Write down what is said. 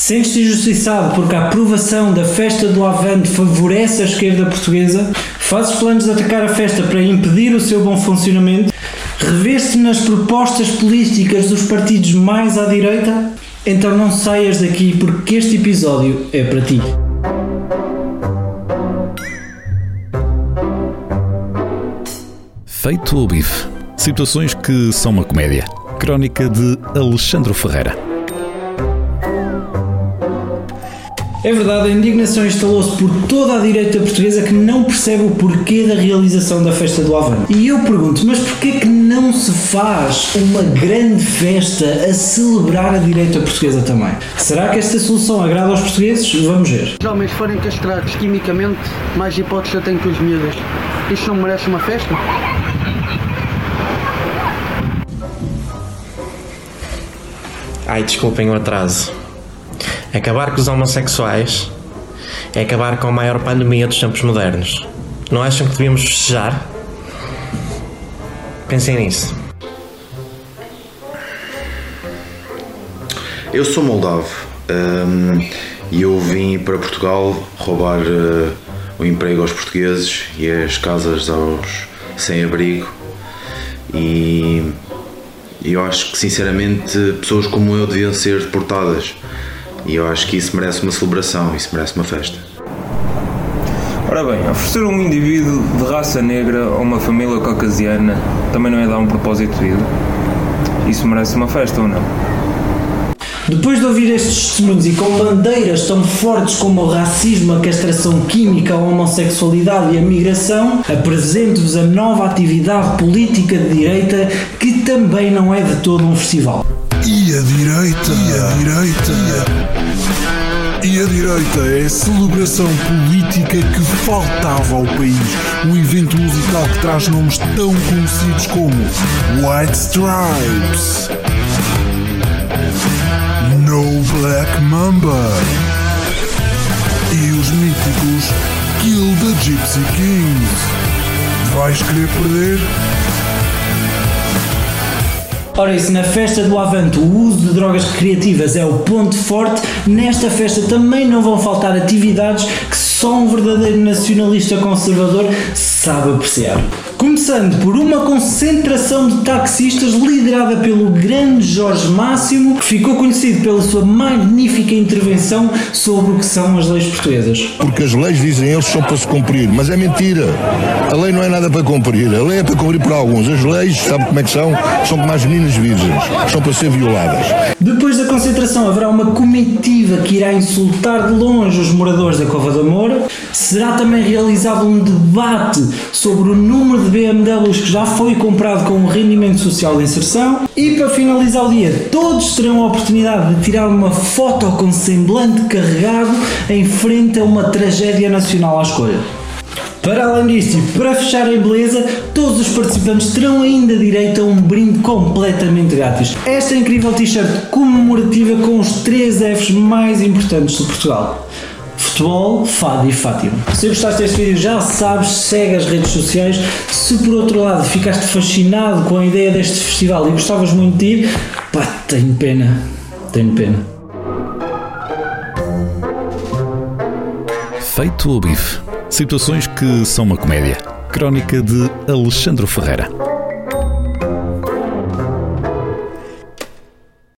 Sentes-te injustiçado porque a aprovação da festa do Avante favorece a esquerda portuguesa? Fazes planos de atacar a festa para impedir o seu bom funcionamento? Revês-te nas propostas políticas dos partidos mais à direita? Então não saias daqui porque este episódio é para ti. Feito o bife. Situações que são uma comédia. Crónica de Alexandre Ferreira. É verdade, a indignação instalou-se por toda a direita portuguesa que não percebe o porquê da realização da festa do Avante. E eu pergunto, mas porquê que não se faz uma grande festa a celebrar a direita portuguesa também? Será que esta solução agrada aos portugueses? Vamos ver. Os homens forem castrados quimicamente, mais hipóteses eu tenho que os miúdos. Isto não merece uma festa? Ai, desculpem o atraso. Acabar com os homossexuais é acabar com a maior pandemia dos tempos modernos. Não acham que devíamos festejar? Pensem nisso. Eu sou moldavo um, e eu vim para Portugal roubar uh, o emprego aos portugueses e as casas aos sem-abrigo e eu acho que sinceramente pessoas como eu deviam ser deportadas e eu acho que isso merece uma celebração, isso merece uma festa. Ora bem, oferecer um indivíduo de raça negra a uma família caucasiana também não é dar um propósito de vida? Isso merece uma festa ou não? Depois de ouvir estes testemunhos e com bandeiras tão fortes como o racismo, a castração química, a homossexualidade e a migração, apresento-vos a nova atividade política de direita que também não é de todo um festival. E a direita? E a direita? E a direita é a celebração política que faltava ao país. Um evento musical que traz nomes tão conhecidos como White Stripes, No Black Mamba e os míticos Kill the Gypsy Kings. Vais querer perder? Ora, isso na festa do Avante, o uso de drogas recreativas é o ponto forte. Nesta festa também não vão faltar atividades que só um verdadeiro nacionalista conservador sabe apreciar. Começando por uma concentração de taxistas liderada pelo grande Jorge Máximo, que ficou conhecido pela sua magnífica intervenção sobre o que são as leis portuguesas. Porque as leis, dizem eles, são para se cumprir, mas é mentira. A lei não é nada para cumprir, a lei é para cumprir por alguns. As leis, sabe como é que são? São como as meninas virgens, são para ser violadas. Depois da concentração haverá uma comitiva que irá insultar de longe os moradores da Cova da Moura. Será também realizado um debate sobre o número de BMWs que já foi comprado com o rendimento social de inserção. E para finalizar o dia, todos terão a oportunidade de tirar uma foto com semblante carregado em frente a uma tragédia nacional à escolha. Para além disso, e para fechar em beleza, todos os participantes terão ainda direito a um brinde completamente grátis. Esta incrível t-shirt comemorativa com os 3 Fs mais importantes de Portugal futebol, fado e Fátima. Se gostaste deste vídeo já sabes, segue as redes sociais. Se por outro lado ficaste fascinado com a ideia deste festival e gostavas muito de ir, pá, tenho pena, tenho pena. Feito o bife. Situações que são uma comédia. Crónica de Alexandre Ferreira.